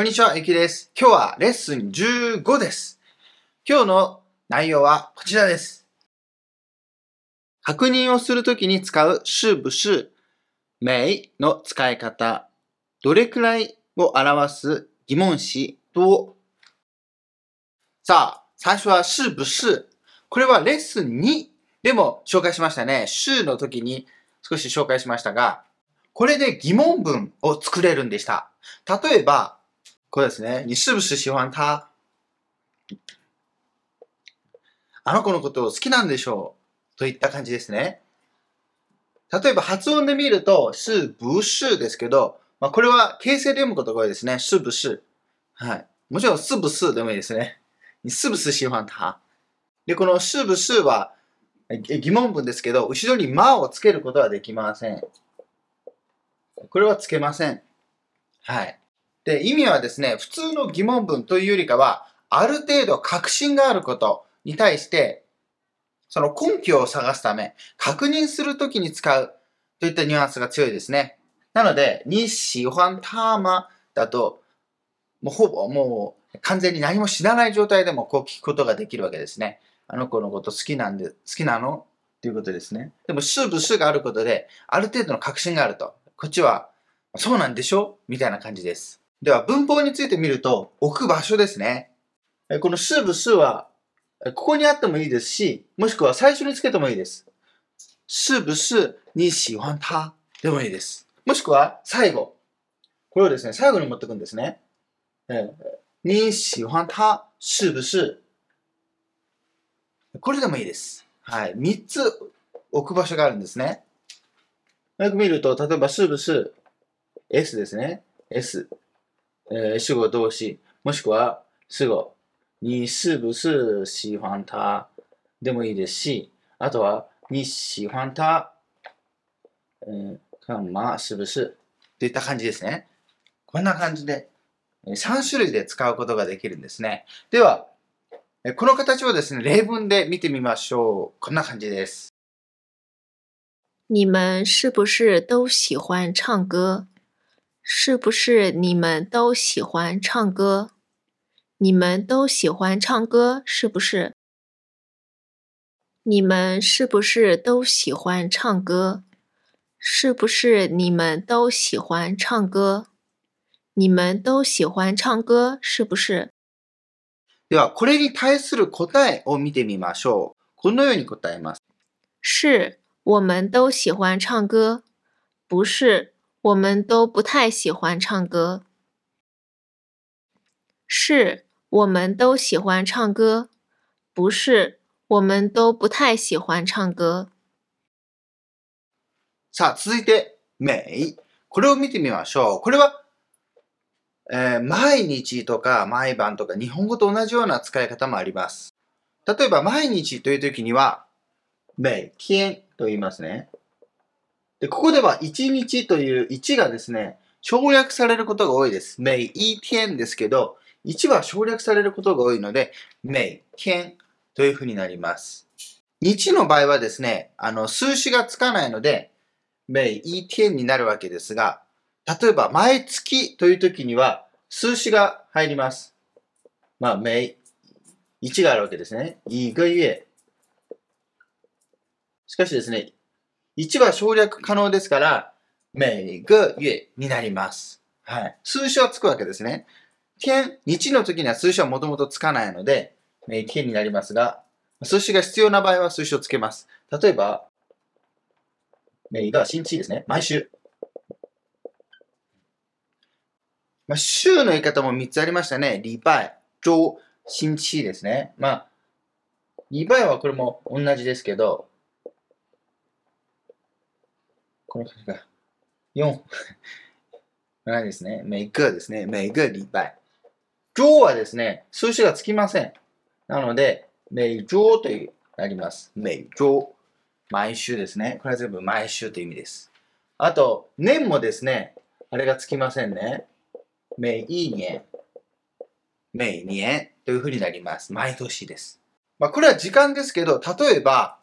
こんにちは、ゆきです。今日はレッスン15です。今日の内容はこちらです。確認をするときに使う是不是、may の使い方、どれくらいを表す疑問詞と、さあ、最初は是不是。これはレッスン2でも紹介しましたね。是の時に少し紹介しましたが、これで疑問文を作れるんでした。例えば、これですね。你是不是喜欢他？あの子のことを好きなんでしょう？といった感じですね。例えば発音で見ると、是不是ですけど、まあ、これは形成で読むことが多いですね。是不是？はい。もちろん、是不是でもいいですね。你是不是喜欢他？で、この是不是は疑問文ですけど、後ろにまをつけることはできません。これはつけません。はい。で、意味はですね、普通の疑問文というよりかは、ある程度確信があることに対して、その根拠を探すため、確認するときに使うといったニュアンスが強いですね。なので、に喜欢他吗だと、もうほぼもう完全に何も知らない状態でもこう聞くことができるわけですね。あの子のこと好きなんで、好きなの？っていうことですね。でも、すぶすがあることで、ある程度の確信があると。こっちは、そうなんでしょ？みたいな感じです。では、文法について見ると、置く場所ですね。この是不是は、ここにあってもいいですし、もしくは最初につけてもいいです。是不是你喜欢他でもいいです。もしくは最後。これをですね、最後に持ってくんですね。你喜欢他是不是これでもいいです。はい。三つ置く場所があるんですね。よく見ると、例えば、是不是 S ですね。S。えー、主語動詞、もしくは主語、你是不是喜欢他でもいいですし、あとは、你喜欢他、えー、干嘛是不是といった感じですね。こんな感じで、3種類で使うことができるんですね。では、この形をですね、例文で見てみましょう。こんな感じです。你们是不是都喜欢唱歌？是不是你们都喜欢唱歌？你们都喜欢唱歌，是不是？你们是不是都喜欢唱歌？是不是你们都喜欢唱歌？你们都喜欢唱歌，是不是？では、これに対する答えを見てみましょう。このように答えます。是，我们都喜欢唱歌。不是。 我们都不太喜欢唱歌。是，我们都喜欢唱歌。不是，我们都不太喜欢唱歌。さあ、続いて、每。これを見てみましょう。これは、えー、毎日とか毎晩とか日本語と同じような使い方もあります。例えば、毎日という時には、每天と言いますね。で、ここでは1日という1がですね、省略されることが多いです。每一天ですけど、1は省略されることが多いので、每天というふうになります。日の場合はですね、あの、数詞がつかないので、每一天になるわけですが、例えば、毎月という時には、数詞が入ります。まあ、每、1があるわけですね。一个月。しかしですね、1は省略可能ですから、每个月になります。はい。数詞はつくわけですね。天、日の時には数詞はもともとつかないので、每天になりますが、数詞が必要な場合は数詞をつけます。例えば、每が新地ですね。毎週。まあ、週の言い方も3つありましたね。礼拜、周、新地ですね。まあ、礼拜はこれも同じですけど、この数が4。7ですね。每个ですね。每个礼拜。周はですね、数詞がつきません。なので、每周というなります。每周。毎週ですね。これは全部毎週という意味です。あと、年もですね、あれがつきませんね。每一年。每年というふうになります。毎年です。まあ、これは時間ですけど、例えば、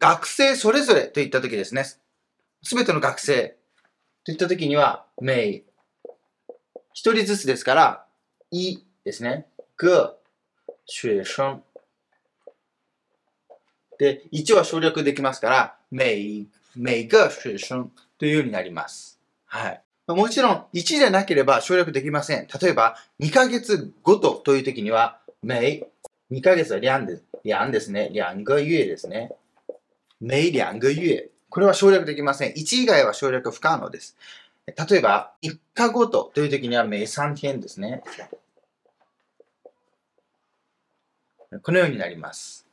学生それぞれといったときですね。すべての学生といったときには、名、一人ずつですから、いですね。个学生。で、1は省略できますから、每、每个学生というようになります。はい。もちろん、1でなければ省略できません。例えば、2ヶ月ごとという時には、每、2ヶ月は两です。两ですね。两个月ですね。每两个月。これは省略できません。1以外は省略不可能です。例えば、1日ごとという時には、每3天ですね。このようになります。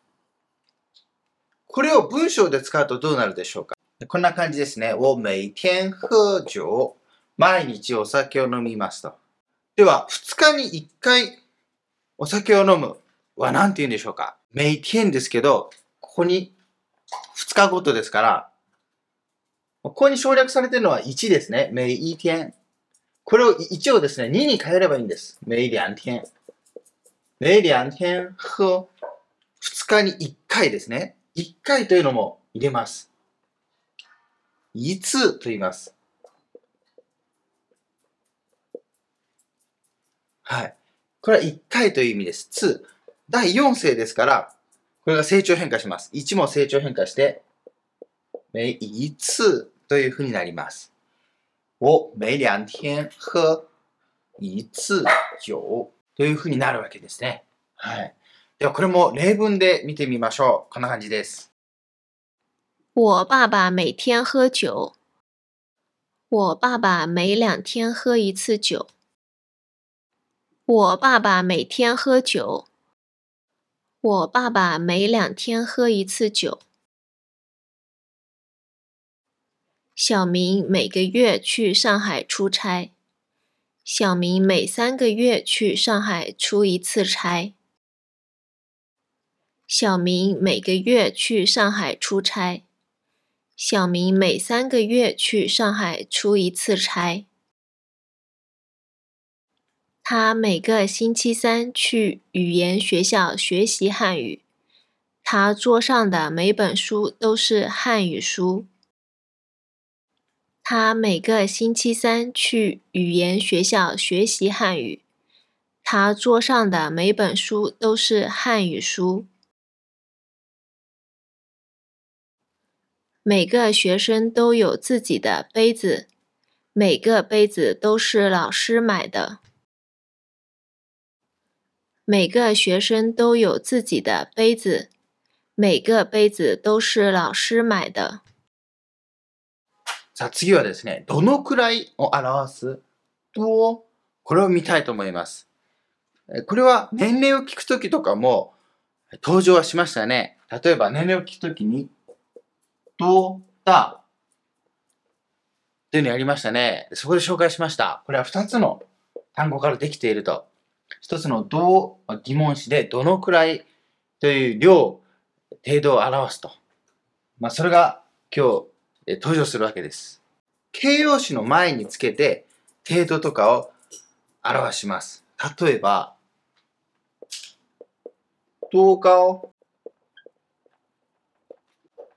これを文章で使うとどうなるでしょうか？こんな感じですね。我每天喝酒。毎日お酒を飲みますと。では、2日に1回お酒を飲むは何て言うんでしょうか？每天ですけど、ここに2日ごとですから、ここに省略されているのは1ですね。每一天。これを1をですね、2に変えればいいんです。每两天。每两天喝。2日に1回ですね。1回というのも入れます。いつと言います。はい。これは1回という意味です。つ。第4世ですから、これが成長変化します。1も成長変化して、每一次というふうになります。我每两天喝一次酒というふうになるわけですね。はい。ではこれも例文で見てみましょう。こんな感じです。我爸爸每天喝酒。我爸爸每两天喝一次酒。我爸爸每天喝酒。我爸爸每两天喝一次酒。小明每个月去上海出差。小明每三个月去上海出一次差。小明每个月去上海出差。小明每三个月去上海出一次差。他每个星期三去语言学校学习汉语。他桌上的每本书都是汉语书。他每个星期三去语言学校学习汉语。他桌上的每本书都是汉语书。每个学生都有自己的杯子，每个杯子都是老师买的。每个学生都有自己的杯子，每个杯子都是老师买的。さあ次はですね、どのくらいを表す？と、これを見たいと思います。これは年齢を聞くときとかも登場はしましたね。例えば年齢を聞くときに、どうだ？というのやりましたね。そこで紹介しました。これは2つの単語からできていると。一つのどう疑問詞でどのくらいという量、程度を表すと。まあ、それが今日登場するわけです。形容詞の前につけて程度とかを表します。例えば、多高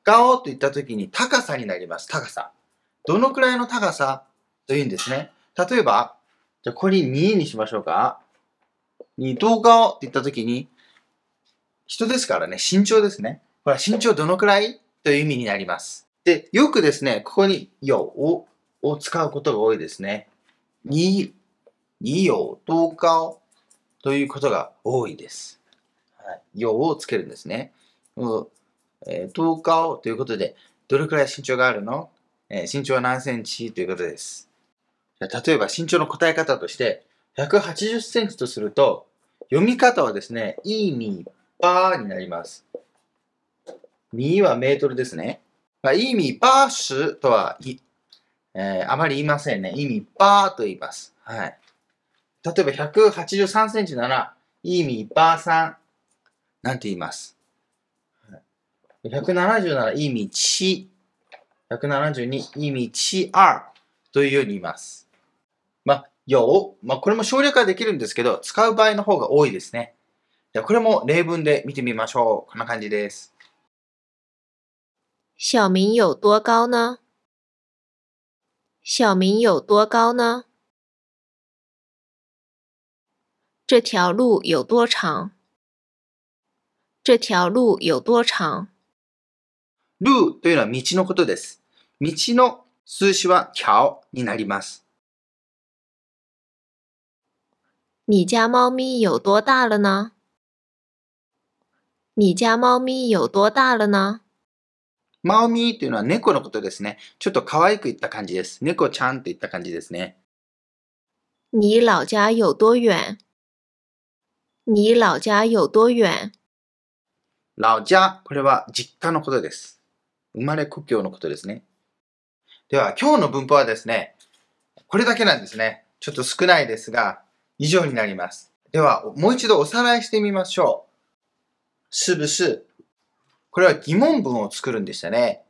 高と言ったときに高さになります。高さ。どのくらいの高さ？というんですね。例えば、じゃあこれに2にしましょうか。2等高って言ったときに、人ですからね、身長ですね。これは身長どのくらい？という意味になります。で、よくですね、ここによをを使うことが多いですね。に、によ等高ということが多いです。はい、よをつけるんですね。うんえー、等高ということで、どれくらい身長があるの、え身長は何センチ？ということです。例えば身長の答え方として、180センチとすると、読み方はですね、いみばーになります。みはメートルですね。まあ、いみばーしとはい、えーあまり言いませんね。いみばーと言います。はい。例えば183センチなら、いみばーさんなんて言います。170なら、いみち。172、いみちあというように言います。まあ、よまあ、これも省略はできるんですけど、使う場合の方が多いですね。じゃあこれも例文で見てみましょう。こんな感じです。小明有多高呢？小明有多高呢？ 这条路有多长？这条路有多长？路というのは道のことです。道の数詞は条になります。你家猫咪有多大了呢？你家猫咪有多大了呢？ マオミーというのは猫のことですね。ちょっと可愛く言った感じです。猫ちゃんといった感じですね。你老家有多远？你老家有多远？ラオジャ、これは実家のことです。生まれ故郷のことですね。では、今日の文法はですね、これだけなんですね。ちょっと少ないですが、以上になります。では、もう一度おさらいしてみましょう。是不是これは疑問文を作るんでしたね。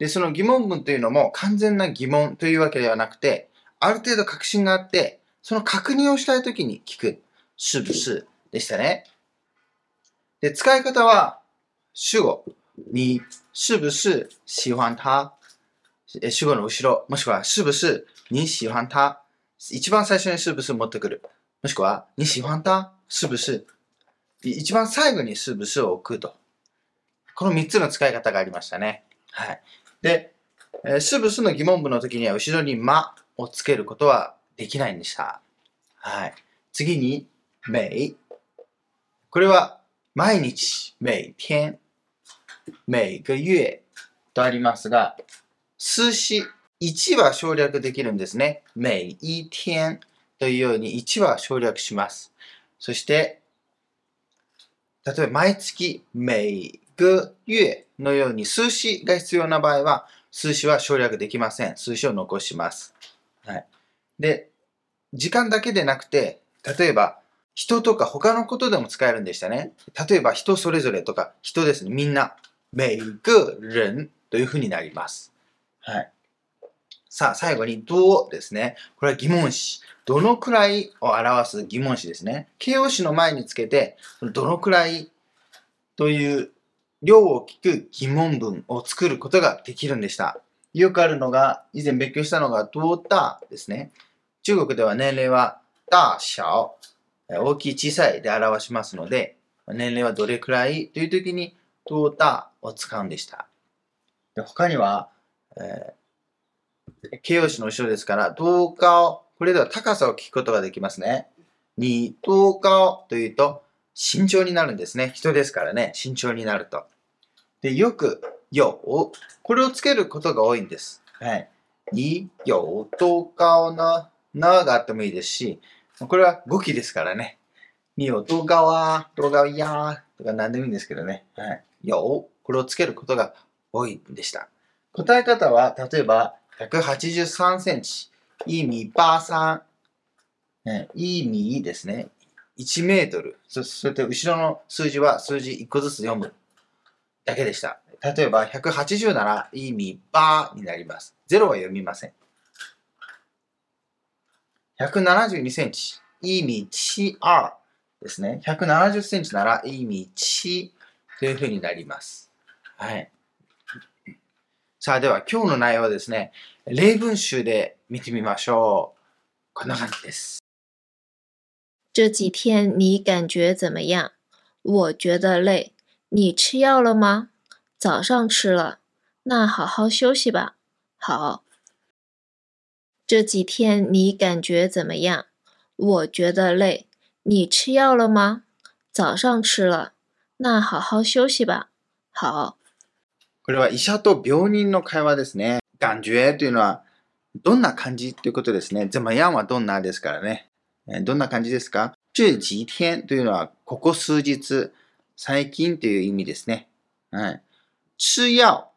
で、その疑問文というのも完全な疑問というわけではなくて、ある程度確信があって、その確認をしたいときに聞く。是不是でしたね。で、使い方は、主語。你是不是喜欢他主語の後ろ、もしくは、是不是你喜欢他一番最初に是不是持ってくる。もしくは、你喜欢他是不是一番最後に是不是を置くと。この3つの使い方がありましたね。はい。で、えー是不是の疑問文の時には後ろにまをつけることはできないんでした。はい。次に、每。これは、毎日、每天、每个月とありますが、数詞1は省略できるんですね。每一天というように1は省略します。そして、例えば毎月、每个月のように数詞が必要な場合は、数詞は省略できません。数詞を残します。はい。で、時間だけでなくて、例えば、人とか他のことでも使えるんでしたね。例えば、人それぞれとか、人ですね。みんな。每个人というふうになります。はい。さあ、最後に、どうですね。これは疑問詞。どのくらいを表す疑問詞ですね。形容詞の前につけて、どのくらいという量を聞く疑問文を作ることができるんでした。よくあるのが、以前勉強したのが、どうだですね。中国では年齢は、大小、大きい小さいで表しますので、年齢はどれくらいという時に、どうだを使うんでした。で他には、えー形容詞の後ろですから、どう高、これでは高さを聞くことができますね。に、どう高というと、慎重になるんですね。人ですからね、慎重になると。で、よく、よ、これをつけることが多いんです。はい。に、よ、どう高な、ながあってもいいですし、これは語気ですからね。によ、どうかわ、どうかやとか何でもいいんですけどね。はい。よ、これをつけることが多いんでした。答え方は、例えば、183センチ、一米83、ね、一米ですね。1メートル。そそれと後ろの数字は数字1個ずつ読むだけでした。例えば、180なら、一米8になります。0は読みません。172センチ、一米7ですね。170センチなら、一米7というふうになります。はい。さあ、では今日の内容はですね、例文集で見てみましょう。こんな感じです。这几天你感觉怎么样？我觉得累。你吃药了吗？早上吃了。那好好休息吧。好。这几天你感觉怎么样？我觉得累。你吃药了吗？早上吃了。那好好休息吧。好。これは医者と病人の会話ですね。感觉というのは、どんな感じということですね。怎么样はどんなですからね。 どんな感じですか？这几天というのは、ここ数日、最近という意味ですね。はい。吃药。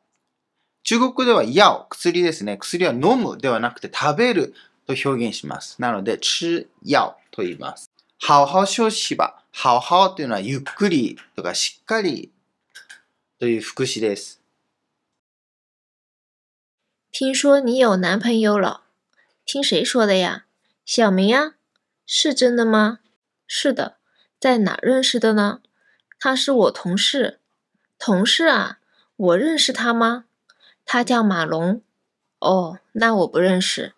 中国では药、薬ですね。薬は飲むではなくて食べると表現します。なので、吃药と言います。好好休息吧。好好というのはゆっくりとかしっかりという副詞です。听说你有男朋友了？听谁说的呀？小明呀？是真的吗？是的，在哪认识的呢？他是我同事。同事啊？我认识他吗？他叫马龙。哦，那我不认识。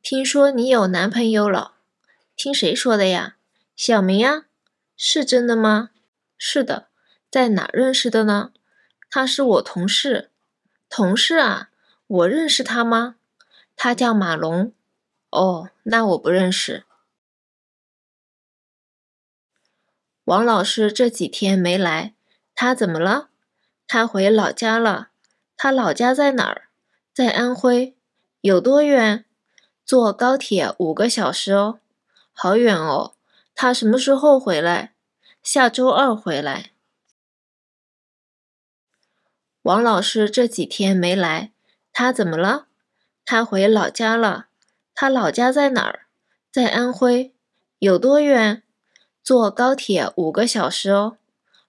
听说你有男朋友了？听谁说的呀？小明呀？是真的吗？是的，在哪认识的呢？他是我同事。同事啊？我认识他吗？他叫马龙。哦，那我不认识。王老师这几天没来，他怎么了？他回老家了。他老家在哪儿？在安徽。有多远？坐高铁五个小时哦，好远哦。他什么时候回来？下周二回来。王老师这几天没来，他怎么了？他回老家了。他老家在哪儿？在安徽。有多远？坐高铁五个小时哦，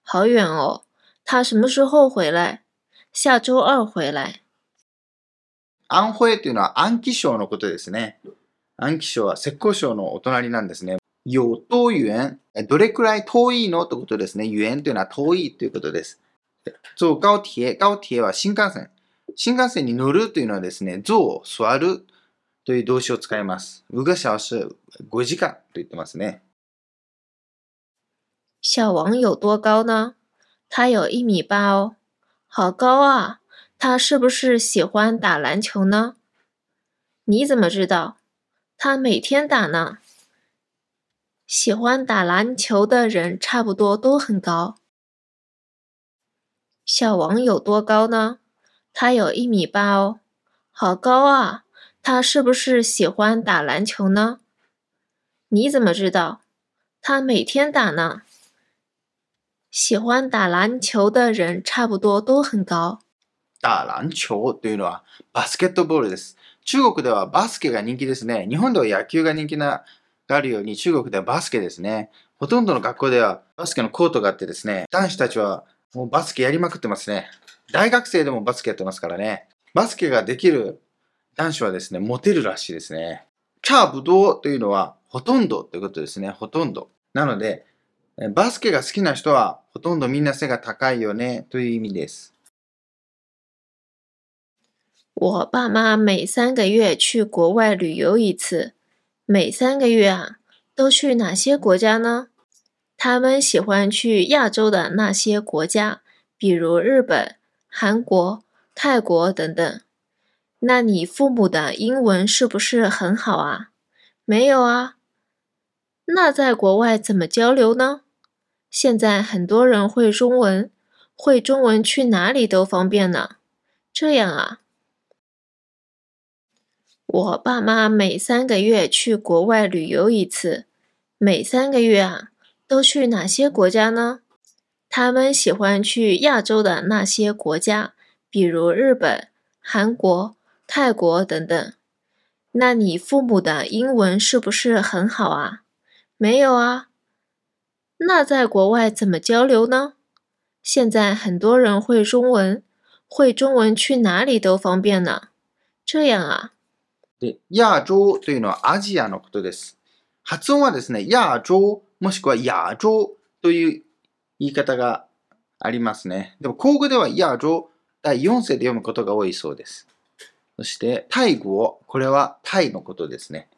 好远哦。他什么时候回来？下周二回来。安徽というのは安徽省のことですね。安徽省は浙江省のお隣なんですね。有多遠どれくらい遠いのということですね。遠というのは遠いということです。坐高铁、高铁は新幹線。新幹線に乗るというのはですね、坐、座る という動詞を使います。五个小時、5時間と言ってますね。小王有多高呢？他有一米八哦，好高啊！他是不是喜欢打篮球呢？你怎么知道？他每天打呢。喜欢打篮球的人差不多都很高。小王有多高呢？他有一米八哦，好高啊！ 他是不是喜欢打篮球呢？你怎么知道？他每天打呢？喜欢打篮球的人差不多都很高。打篮球というのはバスケットボールです。中国ではバスケが人気ですね。日本では野球が人気ながあるように中国ではバスケですね。ほとんどの学校ではバスケのコートがあってですね、男子たちはもうバスケやりまくってますね。大学生でもバスケやってますからね。バスケができる男子はですね、モテるらしいですね。差不多というのはほとんどということですね。ほとんど。なので、バスケが好きな人はほとんどみんな背が高いよねという意味です。我爸妈每三个月去国外旅游一次。每三个月啊，都去哪些国家呢？他们喜欢去亚洲的那些国家，比如日本、韩国、泰国等等。那你父母的英文是不是很好啊？没有啊。那在国外怎么交流呢？现在很多人会中文，会中文去哪里都方便呢。这样啊。我爸妈每三个月去国外旅游一次。每三个月啊，都去哪些国家呢？他们喜欢去亚洲的那些国家，比如日本、韩国、泰国等等。那你父母的英文是不是很好啊？没有啊。那在国外怎么交流呢？现在很多人会中文，会中文去哪里都方便呢。这样啊。で、亚洲というのはアジアのことです。発音はですね、亚洲もしくは亚洲という言い方がありますね。でも、口語では亚洲第4世で読むことが多いそうです。 そして、タイ語、これはタイのことですね。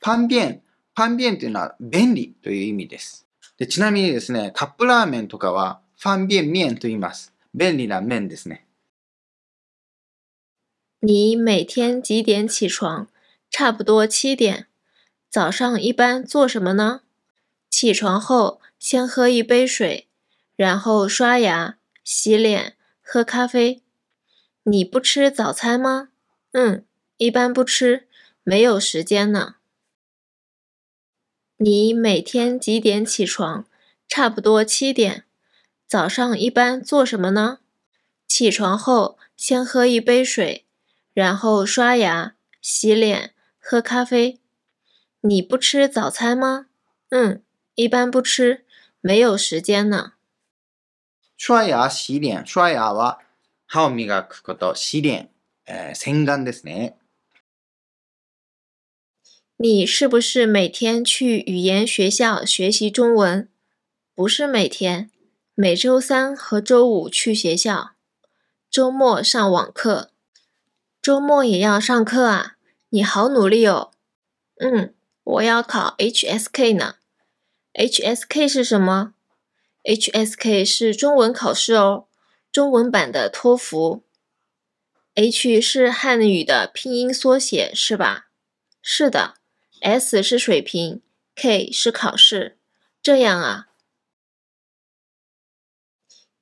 パンビエン、パンビエンというのは便利という意味です。でちなみにですね、カップラーメンとかはファンビエンミエンと言います。便利な麺ですね。你每天几点起床？差不多七点。早上一般做什么呢？起床后先喝一杯水，然后刷牙、洗脸、喝咖啡。你不吃早餐吗？嗯，一般不吃，没有时间呢。你每天几点起床？差不多七点。早上一般做什么呢？起床后先喝一杯水。然后刷牙、洗脸、喝咖啡。你不吃早餐吗？嗯，一般不吃，没有时间呢。刷牙、洗脸、刷牙は歯を磨くこと、洗脸、 え洗顔ですね。你是不是每天去语言学校学习中文？不是每天，每周三和周五去学校，周末上网课。周末也要上课啊！你好努力哦。嗯， 我要考 HSK 呢。HSK 是什么？HSK 是中文考试哦，中文版的托福。 H 是汉语的拼音缩写，是吧？是的。S 是水平，K 是考试。这样啊？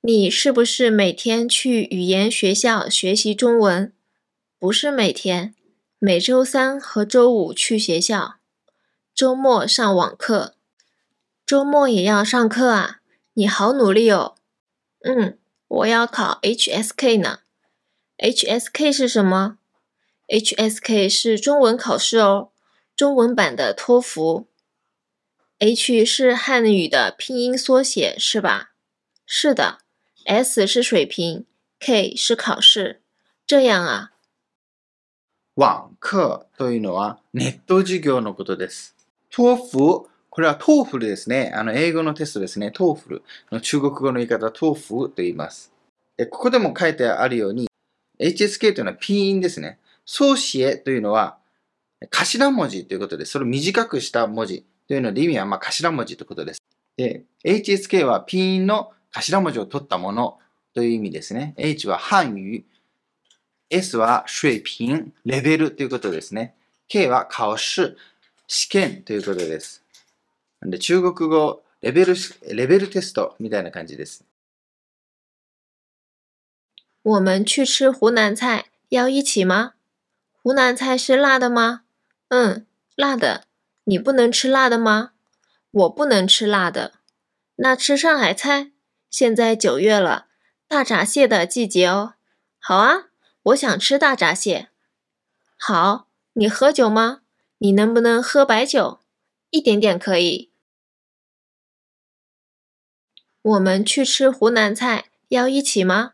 你是不是每天去语言学校学习中文？不是每天，每周三和周五去学校，周末上网课。周末也要上课啊？你好努力哦。嗯，我要考 HSK 呢。HSK 是什么？HSK 是中文考试哦，中文版的托福。H 是汉语的拼音缩写，是吧？是的。S 是水平，K 是考試。这样あ。網課というのはネット授業のことです。トーフこれはトーフルですね。あの、英語のテストですね。トーフルの中国語の言い方、トーフと言います。でここでも書いてあるように、 HSK というのはピンですね。ソーシエというのは頭文字ということで。それを短くした文字というので意味はまあ頭文字ということです。で、HSK はピンの頭文字を取ったものという意味ですね。H は漢語、S は水平、レベルということですね。K は考試、試験ということです。で中国語レベル、レベルテストみたいな感じです。我们去吃湖南菜，要一起吗？湖南菜是辣的吗？嗯，辣的。你不能吃辣的吗？我不能吃辣的。那吃上海菜？现在九月了，大闸蟹的季节哦。好啊，我想吃大闸蟹。好，你喝酒吗？你能不能喝白酒？一点点可以。我们去吃湖南菜，要一起吗？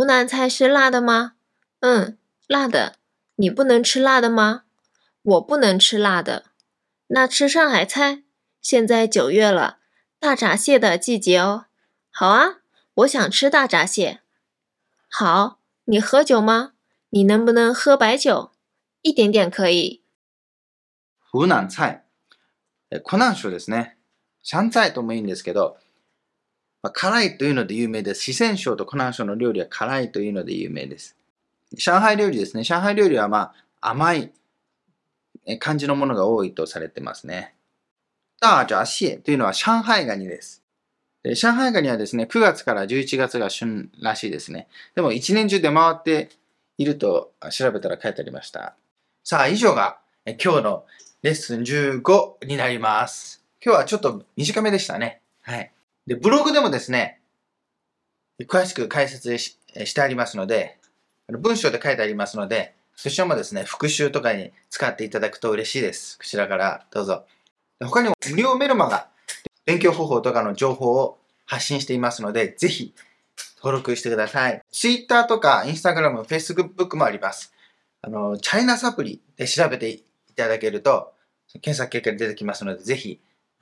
湖南菜是辣的吗？嗯，辣的。你不能吃辣的吗？我不能吃辣的。那吃上海菜？现在九月了，大闸蟹的季节哦。好啊，我想吃大闸蟹。好，你喝酒吗？你能不能喝白酒？一点点可以。湖南菜、湖南省ですね。上菜ともいいんですけど、 辛いというので有名です。四川省と湖南省の料理は辛いというので有名です。上海料理ですね。上海料理はまあ甘い感じのものが多いとされてますね。大闸蟹というのは上海ガニです。で上海ガニはですね、9月から11月が旬らしいですね。でも一年中出回っていると調べたら書いてありました。さあ、以上が今日のレッスン15になります。今日はちょっと短めでしたね。はい。で、ブログでもですね、詳しく解説してありますので、文章で書いてありますので、そちらもですね、復習とかに使っていただくと嬉しいです。こちらからどうぞ。他にも無料メルマガ勉強方法とかの情報を発信していますので、ぜひ登録してください。Twitter とか Instagram、Facebook もあります。あの、チャイナサプリで調べていただけると、検索結果に出てきますので、ぜひ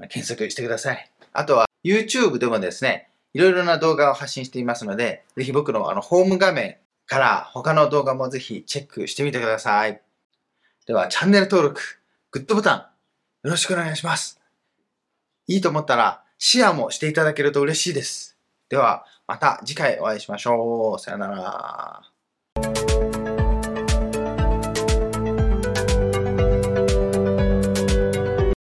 検索してください。あとは YouTube でもですね、いろいろな動画を発信していますので、ぜひ僕のあのホーム画面から他の動画もぜひチェックしてみてください。では、チャンネル登録、グッドボタン、よろしくお願いします。いいと思ったらシェアもしていただけると嬉しいです。では、また次回お会いしましょう。さよなら。